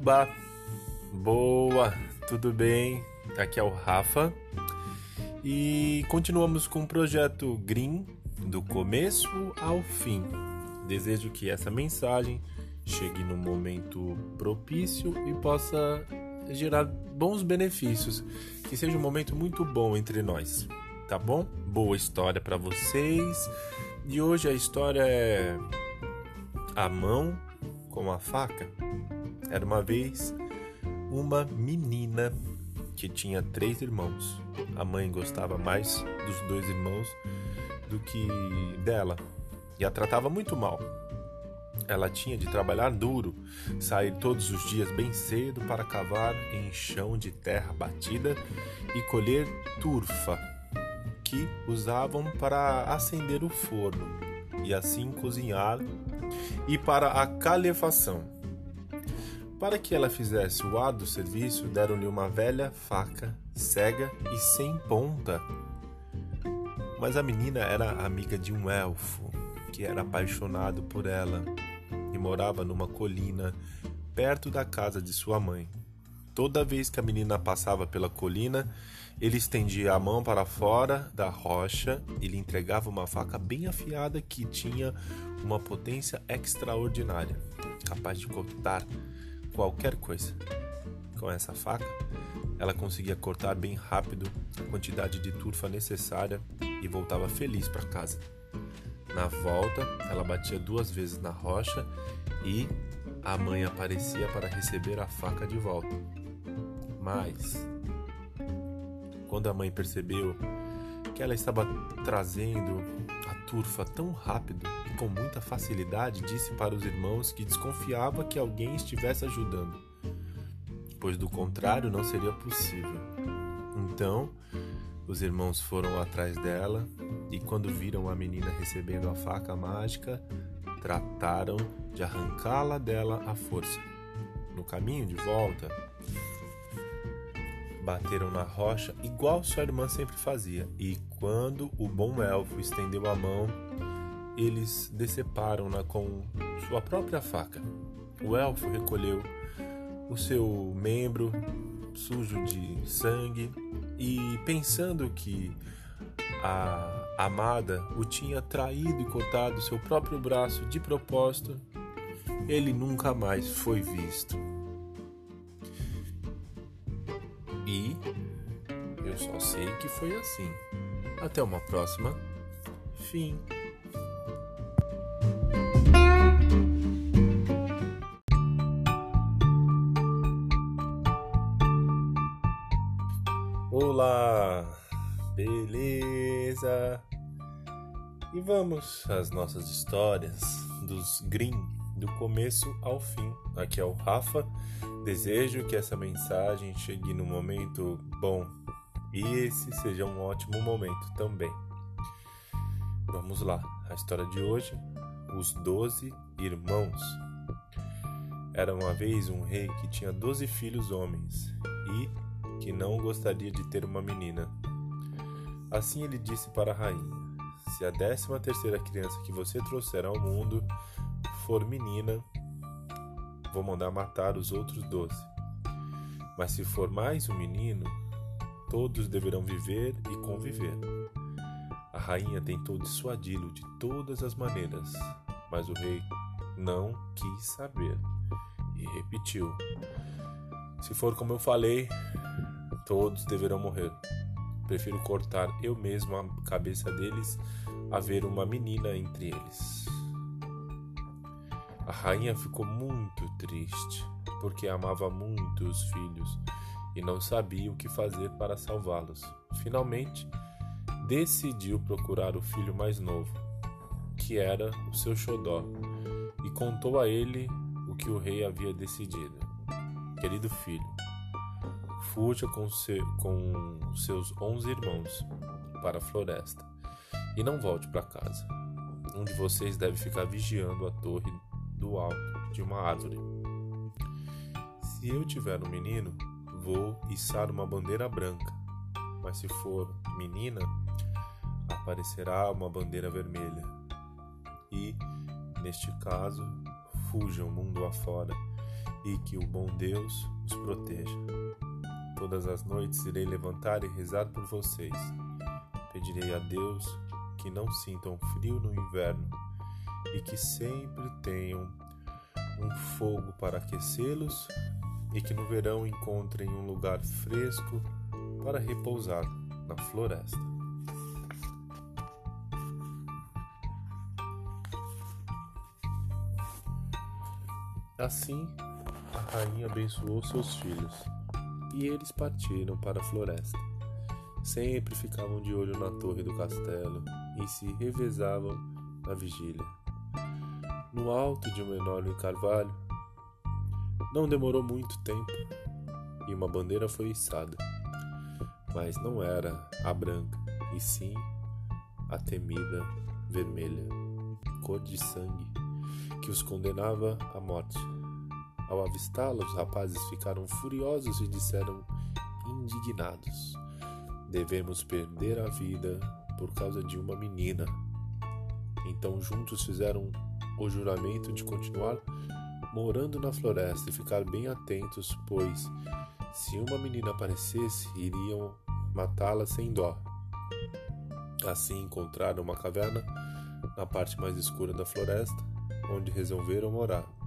Oba! Boa! Tudo bem? Aqui é o Rafa e continuamos com o projeto Green do começo ao fim. Desejo que essa mensagem chegue no momento propício e possa gerar bons benefícios, que seja um momento muito bom entre nós, tá bom? Boa história para vocês. E hoje a história é a mão com a faca. Era uma vez uma menina que tinha três irmãos. A mãe gostava mais dos dois irmãos do que dela e a tratava muito mal. Ela tinha de trabalhar duro, sair todos os dias bem cedo para cavar em chão de terra batida e colher turfa, que usavam para acender o forno e assim cozinhar, e para a calefação. Para que ela fizesse o árduo serviço, deram-lhe uma velha faca, cega e sem ponta. Mas a menina era amiga de um elfo, que era apaixonado por ela e morava numa colina perto da casa de sua mãe. Toda vez que a menina passava pela colina, ele estendia a mão para fora da rocha e lhe entregava uma faca bem afiada que tinha uma potência extraordinária, capaz de cortar qualquer coisa. Com essa faca, ela conseguia cortar bem rápido a quantidade de turfa necessária e voltava feliz para casa. Na volta, ela batia duas vezes na rocha e a mãe aparecia para receber a faca de volta. Mas, quando a mãe percebeu que ela estava trazendo a turfa tão rápido com muita facilidade, disse para os irmãos que desconfiava que alguém estivesse ajudando, pois do contrário não seria possível. Então, os irmãos foram atrás dela e, quando viram a menina recebendo a faca mágica, trataram de arrancá-la dela à força. No caminho de volta, bateram na rocha igual sua irmã sempre fazia, e quando o bom elfo estendeu a mão, eles deceparam-na com sua própria faca. O elfo recolheu o seu membro sujo de sangue e, pensando que a amada o tinha traído e cortado seu próprio braço de propósito, ele nunca mais foi visto. E eu só sei que foi assim. Até uma próxima. Fim. Olá, beleza? E vamos às nossas histórias dos Green, do começo ao fim. Aqui é o Rafa Desejo que essa mensagem chegue no momento bom e esse seja um ótimo momento também. Vamos lá, a história de hoje: Os Doze Irmãos. Era uma vez um rei que tinha doze filhos homens e que não gostaria de ter uma menina. Assim ele disse para a rainha: Se a décima terceira criança que você trouxer ao mundo for menina, vou mandar matar os outros doze. Mas se for mais um menino, todos deverão viver e conviver. A rainha tentou dissuadi-lo de todas as maneiras, mas o rei não quis saber e repetiu: Se for como eu falei, todos deverão morrer. Prefiro cortar eu mesmo a cabeça deles a ver uma menina entre eles. A rainha ficou muito triste, porque amava muito os filhos e não sabia o que fazer para salvá-los. Finalmente, decidiu procurar o filho mais novo, que era o seu xodó, e contou a ele o que o rei havia decidido. Querido filho, fuja com, seu, com seus onze irmãos para a floresta e não volte para casa. Um de vocês deve ficar vigiando a torre do alto de uma árvore. Se eu tiver um menino, vou içar uma bandeira branca, mas se for menina, aparecerá uma bandeira vermelha. E, neste caso, fujam mundo afora e que o bom Deus os proteja. Todas as noites irei levantar e rezar por vocês. Pedirei a Deus que não sintam frio no inverno e que sempre tenham um fogo para aquecê-los e que no verão encontrem um lugar fresco para repousar na floresta. Assim, a rainha abençoou seus filhos e eles partiram para a floresta. Sempre ficavam de olho na torre do castelo e se revezavam na vigília. No alto de um enorme carvalho, não demorou muito tempo e uma bandeira foi içada. Mas não era a branca, e sim a temida vermelha, cor de sangue, que os condenava à morte. Ao avistá-la, os rapazes ficaram furiosos e disseram indignados: Devemos perder a vida por causa de uma menina. Então juntos fizeram o juramento de continuar morando na floresta e ficar bem atentos, pois se uma menina aparecesse, iriam matá-la sem dó. Assim encontraram uma caverna na parte mais escura da floresta, onde resolveram morar.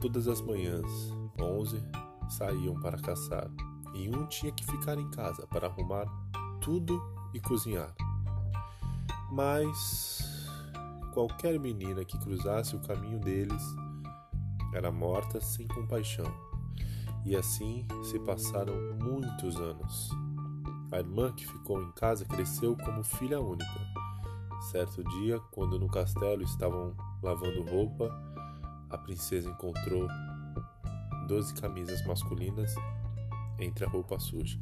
Todas as manhãs, onze saíam para caçar, e um tinha que ficar em casa para arrumar tudo e cozinhar. Mas qualquer menina que cruzasse o caminho deles era morta sem compaixão. E assim se passaram muitos anos. A irmã que ficou em casa cresceu como filha única. Certo dia, quando no castelo estavam lavando roupa, a princesa encontrou doze camisas masculinas entre a roupa suja.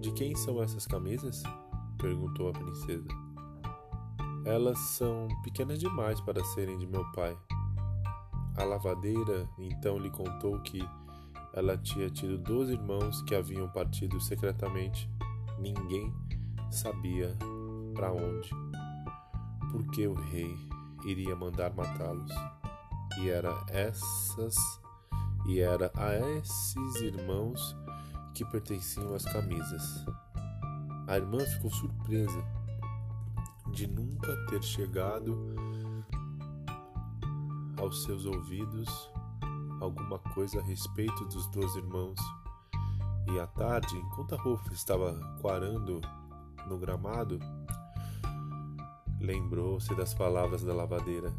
De quem são essas camisas? perguntou a princesa. Elas são pequenas demais para serem de meu pai. A lavadeira então lhe contou que ela tinha tido dois irmãos que haviam partido secretamente. Ninguém sabia para onde, porque o rei iria mandar matá-los e era essas e era a esses irmãos que pertenciam as camisas. A irmã ficou surpresa de nunca ter chegado aos seus ouvidos alguma coisa a respeito dos dois irmãos. E à tarde, enquanto a Rufa estava quarando no gramado, lembrou-se das palavras da lavadeira.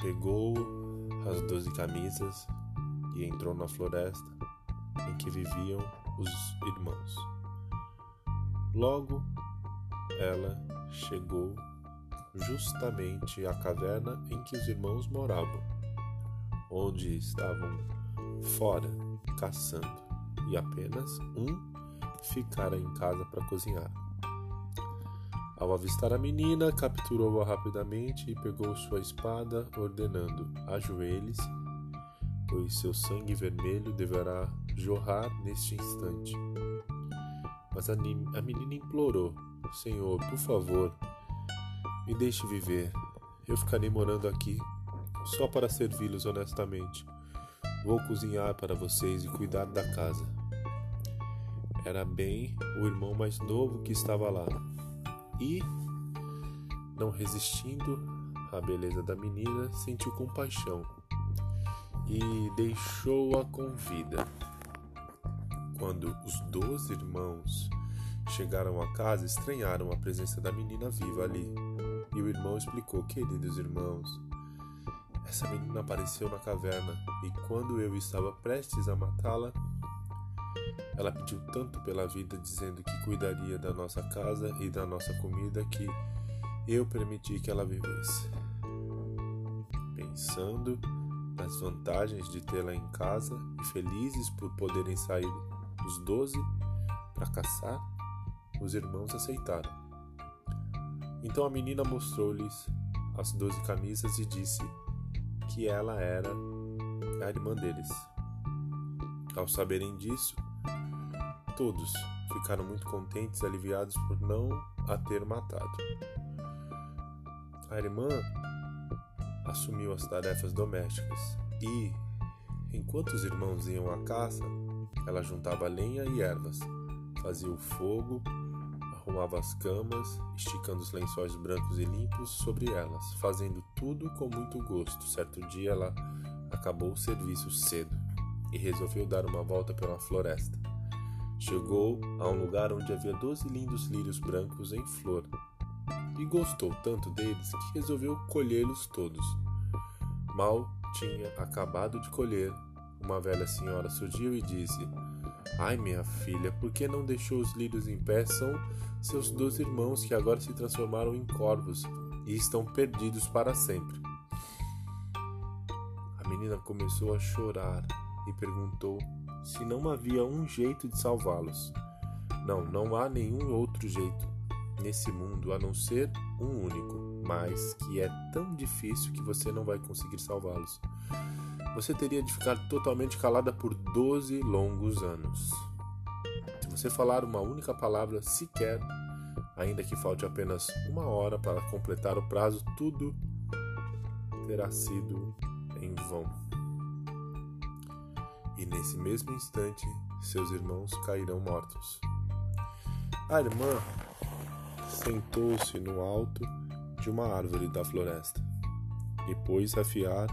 Pegou as doze camisas e entrou na floresta em que viviam os irmãos. Logo, ela chegou justamente à caverna em que os irmãos moravam, onde estavam fora caçando e apenas um ficara em casa para cozinhar. Ao avistar a menina, capturou-a rapidamente e pegou sua espada, ordenando: Ajoelhe-se, pois seu sangue vermelho deverá jorrar neste instante. Mas a, a menina implorou: Senhor, por favor, me deixe viver. Eu ficarei morando aqui só para servi-los honestamente. Vou cozinhar para vocês e cuidar da casa. Era bem o irmão mais novo que estava lá e, não resistindo à beleza da menina, sentiu compaixão e deixou-a com vida. Quando os dois irmãos chegaram à casa, estranharam a presença da menina viva ali. E o irmão explicou: Queridos irmãos, essa menina apareceu na caverna e quando eu estava prestes a matá-la, ela pediu tanto pela vida, dizendo que cuidaria da nossa casa e da nossa comida, que eu permiti que ela vivesse. Pensando nas vantagens de tê-la em casa e felizes por poderem sair os doze para caçar, os irmãos aceitaram. Então a menina mostrou-lhes as doze camisas e disse que ela era a irmã deles. Ao saberem disso, Todos ficaram muito contentes e aliviados por não a ter matado. A irmã assumiu as tarefas domésticas e Enquanto os irmãos iam à caça, ela juntava lenha e ervas, fazia o fogo, arrumava as camas, esticando os lençóis brancos e limpos sobre elas, fazendo tudo com muito gosto. Certo dia ela acabou o serviço cedo e resolveu dar uma volta pela floresta. Chegou a um lugar onde havia doze lindos lírios brancos em flor e gostou tanto deles que resolveu colhê-los todos. Mal tinha acabado de colher, uma velha senhora surgiu e disse: Ai, minha filha, por que não deixou os lírios em pé? São seus dois irmãos que agora se transformaram em corvos e estão perdidos para sempre. A menina começou a chorar e perguntou se não havia um jeito de salvá-los. Não, não há nenhum outro jeito nesse mundo a não ser um único, mas que é tão difícil que você não vai conseguir salvá-los. Você teria de ficar totalmente calada por 12 longos anos. Se você falar uma única palavra sequer, ainda que falte apenas uma hora para completar o prazo, tudo terá sido em vão. E nesse mesmo instante, seus irmãos cairão mortos. A irmã sentou-se no alto de uma árvore da floresta e pôs a fiar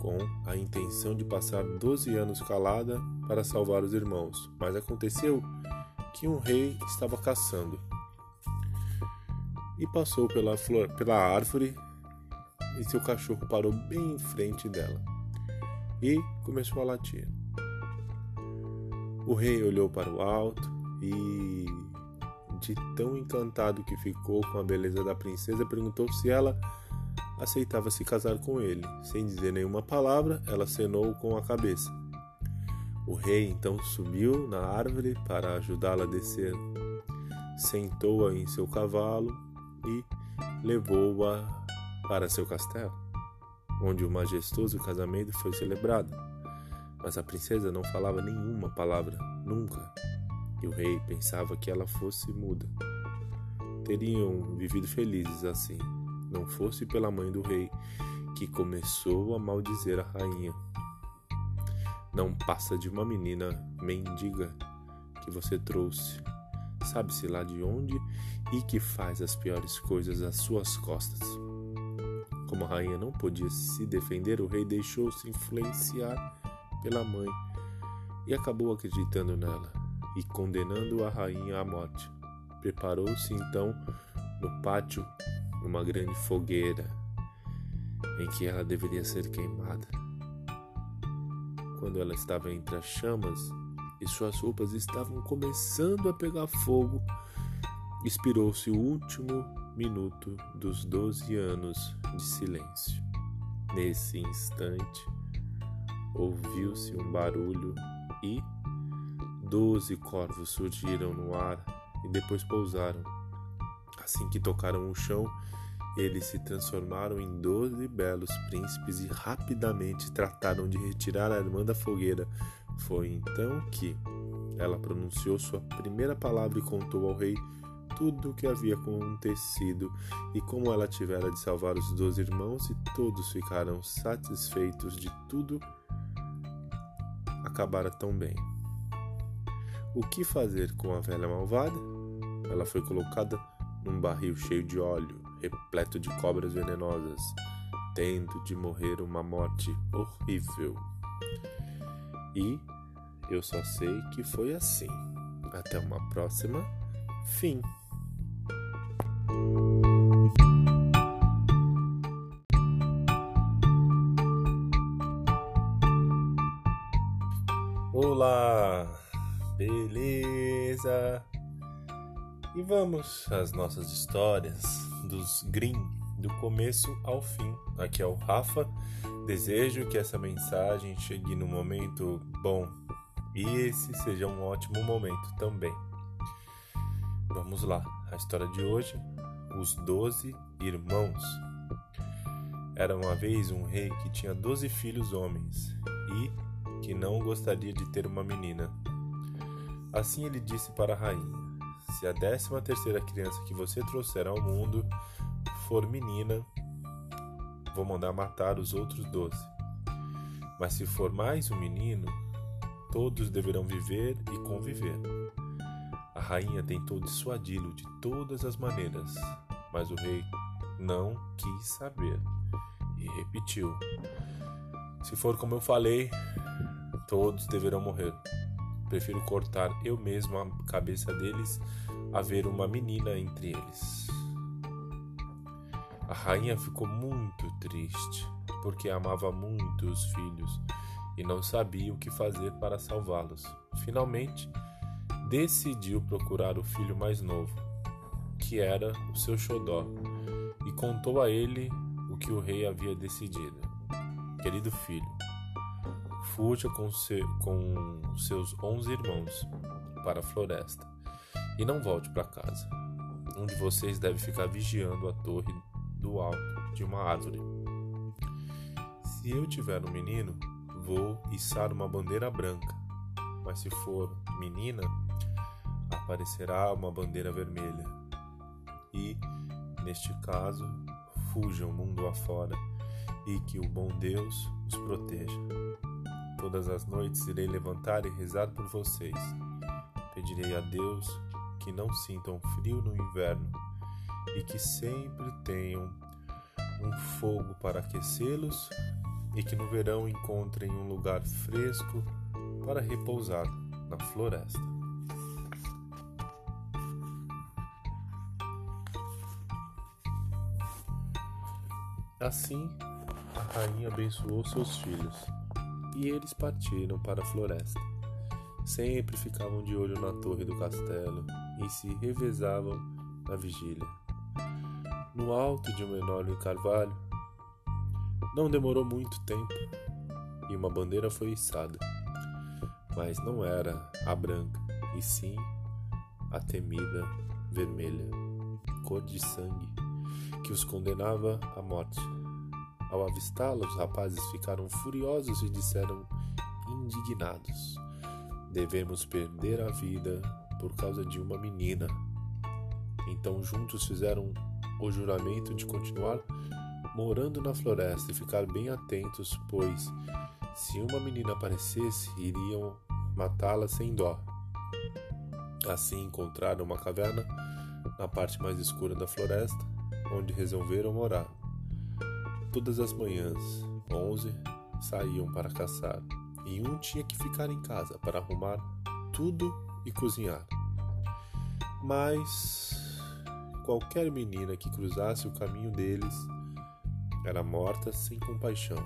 com a intenção de passar doze anos calada para salvar os irmãos. Mas aconteceu que um rei estava caçando e passou pela, flor, pela árvore e seu cachorro parou bem em frente dela e começou a latir. O rei olhou para o alto e de tão encantado que ficou com a beleza da princesa, perguntou se ela aceitava se casar com ele. Sem dizer nenhuma palavra, ela acenou com a cabeça. O rei então subiu na árvore para ajudá-la a descer. Sentou-a em seu cavalo e levou-a para seu castelo, onde o majestoso casamento foi celebrado. Mas a princesa não falava nenhuma palavra, nunca e o rei pensava que ela fosse muda. Teriam vivido felizes assim, não fosse pela mãe do rei, que começou a maldizer a rainha. Não passa de uma menina mendiga que você trouxe, sabe-se lá de onde e que faz as piores coisas às suas costas. Como a rainha não podia se defender, o rei deixou-se influenciar pela mãe e acabou acreditando nela e condenando a rainha à morte. Preparou-se então no pátio uma grande fogueira em que ela deveria ser queimada. Quando ela estava entre as chamas e suas roupas estavam começando a pegar fogo, expirou-se o último minuto dos doze anos de silêncio. Nesse instante, ouviu-se um barulho e Doze corvos surgiram no ar e depois pousaram. Assim que tocaram o chão, eles se transformaram em doze belos príncipes e rapidamente trataram de retirar a irmã da fogueira. Foi então que ela pronunciou sua primeira palavra e contou ao rei tudo o que havia acontecido e como ela tivera de salvar os doze irmãos, e todos ficaram satisfeitos de tudo acabara tão bem. O que fazer com a velha malvada? Ela foi colocada num barril cheio de óleo, repleto de cobras venenosas, tendo de morrer uma morte horrível. E eu só sei que foi assim. Até uma próxima. Fim. Olá! Beleza! E vamos às nossas histórias dos Green, do começo ao fim. Aqui é o Rafa. Desejo que essa mensagem chegue no momento bom e esse seja um ótimo momento também. Vamos lá, a história de hoje: Os Doze Irmãos. Era uma vez um rei que tinha doze filhos homens e que não gostaria de ter uma menina. Assim ele disse para a rainha: Se a décima terceira criança que você trouxer ao mundo for menina, vou mandar matar os outros doze. Mas se for mais um menino, todos deverão viver e conviver. Rainha tentou dissuadi-lo de todas as maneiras, mas o rei não quis saber e repetiu: Se for como eu falei, todos deverão morrer. Prefiro cortar eu mesmo a cabeça deles a ver uma menina entre eles. A rainha ficou muito triste, porque amava muito os filhos e não sabia o que fazer para salvá-los. Finalmente, decidiu procurar o filho mais novo, que era o seu xodó, e contou a ele o que o rei havia decidido. Querido filho, fuja com, com seus onze irmãos para a floresta e não volte para casa. Um de vocês deve ficar vigiando a torre do alto de uma árvore. Se eu tiver um menino, vou içar uma bandeira branca, mas se for menina, aparecerá uma bandeira vermelha. E, neste caso, fujam mundo afora e que o bom Deus os proteja. Todas as noites irei levantar e rezar por vocês. Pedirei a Deus que não sintam frio no inverno e que sempre tenham um fogo para aquecê-los e que no verão encontrem um lugar fresco para repousar na floresta. Assim, a rainha abençoou seus filhos e eles partiram para a floresta. Sempre ficavam de olho na torre do castelo e se revezavam na vigília. No alto de um enorme carvalho, não demorou muito tempo e uma bandeira foi içada. Mas não era a branca, e sim a temida vermelha, cor de sangue, os condenava à morte. Ao avistá-la, os rapazes ficaram furiosos e disseram indignados: Devemos perder a vida por causa de uma menina. Então juntos fizeram o juramento de continuar morando na floresta e ficar bem atentos, pois se uma menina aparecesse, iriam matá-la sem dó. Assim encontraram uma caverna na parte mais escura da floresta, onde resolveram morar. Todas as manhãs, onze saíam para caçar, e um tinha que ficar em casa para arrumar tudo e cozinhar. Mas qualquer menina que cruzasse o caminho deles era morta sem compaixão.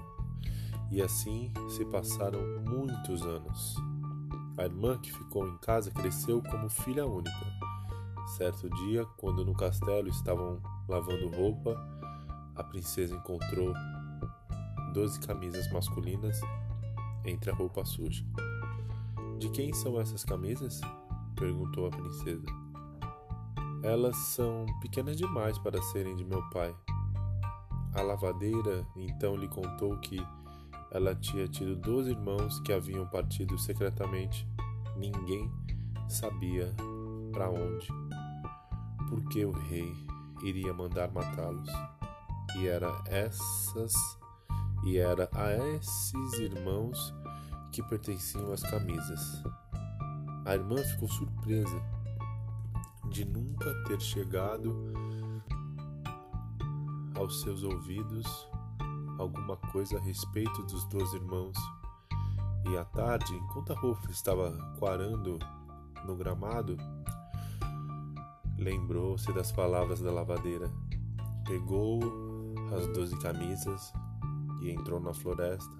E assim se passaram muitos anos. A irmã que ficou em casa cresceu como filha única. Certo dia, quando no castelo estavam lavando roupa, a princesa encontrou doze camisas masculinas entre a roupa suja. De quem são essas camisas? perguntou a princesa. Elas são pequenas demais para serem de meu pai. A lavadeira então lhe contou que ela tinha tido dois irmãos que haviam partido secretamente. Ninguém sabia para onde, porque o rei iria mandar matá-los e era essas e era a esses irmãos que pertenciam as camisas. A irmã ficou surpresa de nunca ter chegado aos seus ouvidos alguma coisa a respeito dos dois irmãos. E à tarde, enquanto a roupa estava quarando no gramado, lembrou-se das palavras da lavadeira. Pegou as doze camisas e entrou na floresta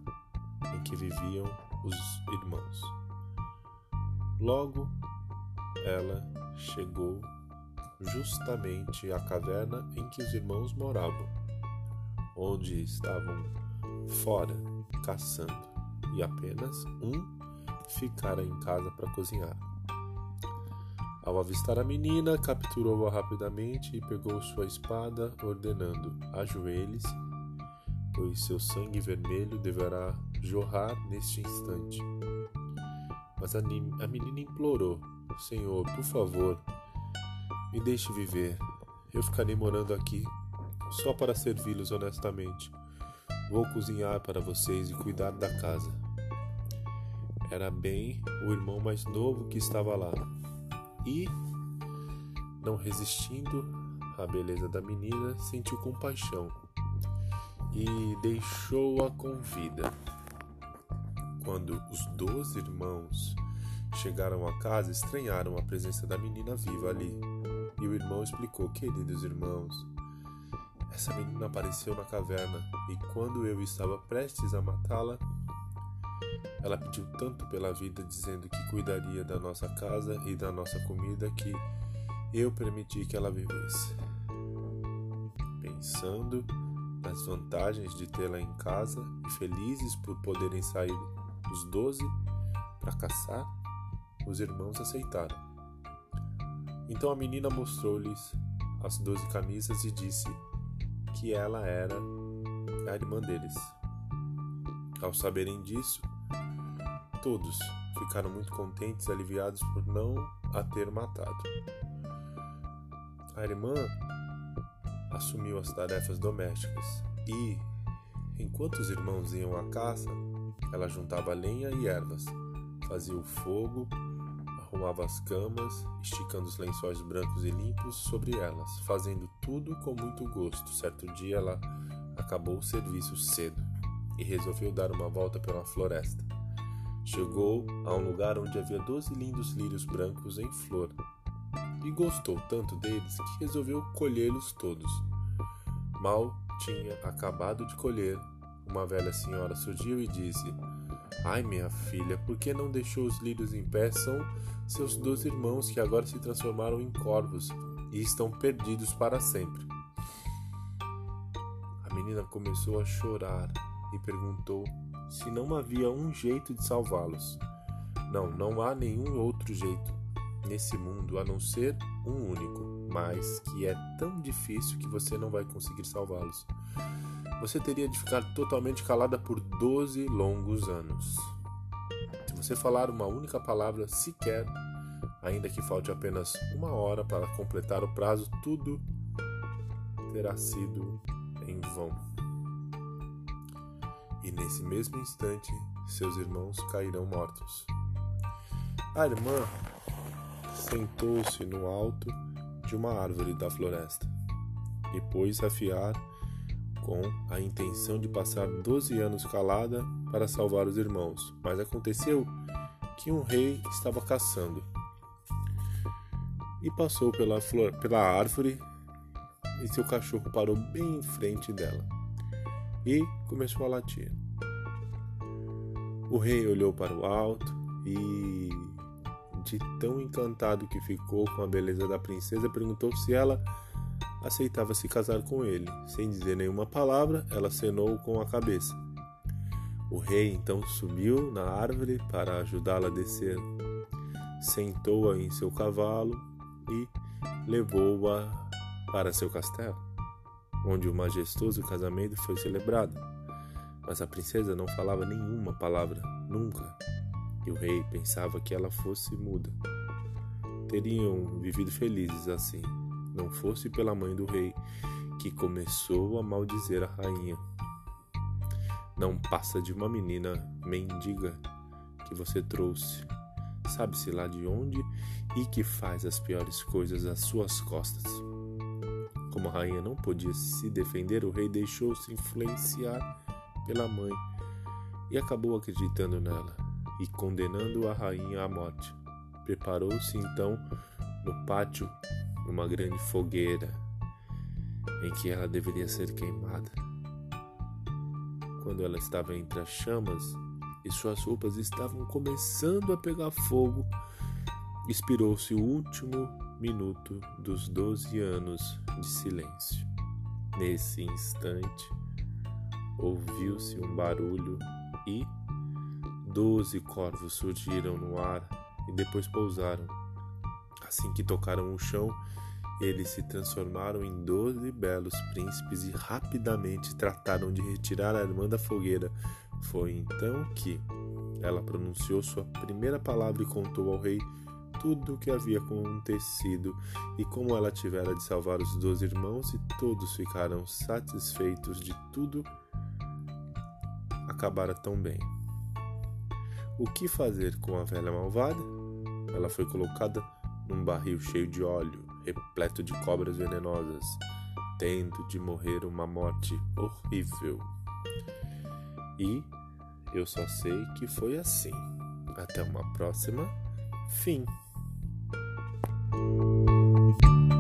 em que viviam os irmãos. Logo, ela chegou justamente à caverna em que os irmãos moravam, onde estavam fora caçando e apenas um ficara em casa para cozinhar. Ao avistar a menina, capturou-a rapidamente e pegou sua espada, ordenando: ajoelhe-se, pois seu sangue vermelho deverá jorrar neste instante. Mas a, a menina implorou: Senhor, por favor, me deixe viver. Eu ficarei morando aqui só para servi-los honestamente. Vou cozinhar para vocês e cuidar da casa. Era bem o irmão mais novo que estava lá. E, não resistindo à beleza da menina, sentiu compaixão e deixou-a com vida. Quando os dois irmãos chegaram à casa, estranharam a presença da menina viva ali. E o irmão explicou: Queridos irmãos, essa menina apareceu na caverna e quando eu estava prestes a matá-la, ela pediu tanto pela vida, dizendo que cuidaria da nossa casa e da nossa comida, que eu permiti que ela vivesse. Pensando nas vantagens de tê-la em casa e felizes por poderem sair os doze para caçar, os irmãos aceitaram. Então a menina mostrou-lhes as doze camisas e disse que ela era a irmã deles. Ao saberem disso, todos ficaram muito contentes e aliviados por não a ter matado. A irmã assumiu as tarefas domésticas e, enquanto os irmãos iam à caça, ela juntava lenha e ervas, fazia o fogo, arrumava as camas, esticando os lençóis brancos e limpos sobre elas, fazendo tudo com muito gosto. Certo dia ela acabou o serviço cedo e resolveu dar uma volta pela floresta. Chegou a um lugar onde havia doze lindos lírios brancos em flor e gostou tanto deles que resolveu colhê-los todos. Mal tinha acabado de colher uma velha senhora surgiu e disse: Ai, minha filha, por que não deixou os lírios em pé? São seus dois irmãos que agora se transformaram em corvos e estão perdidos para sempre. A menina começou a chorar e perguntou se não havia um jeito de salvá-los. Não, não há nenhum outro jeito nesse mundo a não ser um único, mas que é tão difícil que você não vai conseguir salvá-los você teria de ficar totalmente calada por 12 longos anos. Se você falar uma única palavra sequer, ainda que falte apenas uma hora para completar o prazo, tudo terá sido em vão. E nesse mesmo instante, seus irmãos cairão mortos. A irmã sentou-se no alto de uma árvore da floresta e pôs a fiar com a intenção de passar doze anos calada para salvar os irmãos, mas aconteceu que um rei estava caçando e passou pela, flor, pela árvore e seu cachorro parou bem em frente dela e começou a latir. O rei olhou para o alto e, de tão encantado que ficou com a beleza da princesa, perguntou se ela aceitava se casar com ele. Sem dizer nenhuma palavra, ela acenou com a cabeça. O rei então subiu na árvore para ajudá-la a descer. Sentou-a em seu cavalo e levou-a para seu castelo, onde o majestoso casamento foi celebrado. Mas a princesa não falava nenhuma palavra, nunca, e o rei pensava que ela fosse muda. Teriam vivido felizes assim não fosse pela mãe do rei, que começou a maldizer a rainha. Não passa de uma menina mendiga que você trouxe, sabe-se lá de onde e que faz as piores coisas às suas costas. Como a rainha não podia se defender, o rei deixou-se influenciar pela mãe e acabou acreditando nela e condenando a rainha à morte. Preparou-se então no pátio numa grande fogueira em que ela deveria ser queimada. Quando ela estava entre as chamas e suas roupas estavam começando a pegar fogo, expirou-se o último minuto dos doze anos de silêncio. Nesse instante, ouviu-se um barulho e doze corvos surgiram no ar e depois pousaram Assim que tocaram o chão, eles se transformaram em doze belos príncipes e rapidamente trataram de retirar a irmã da fogueira. Foi então que ela pronunciou sua primeira palavra e contou ao rei tudo o que havia acontecido e como ela tivera de salvar os dois irmãos, e todos ficaram satisfeitos de tudo acabara tão bem. O que fazer com a velha malvada? Ela foi colocada num barril cheio de óleo, repleto de cobras venenosas, tendo de morrer uma morte horrível. E eu só sei que foi assim. Até uma próxima. Fim. you.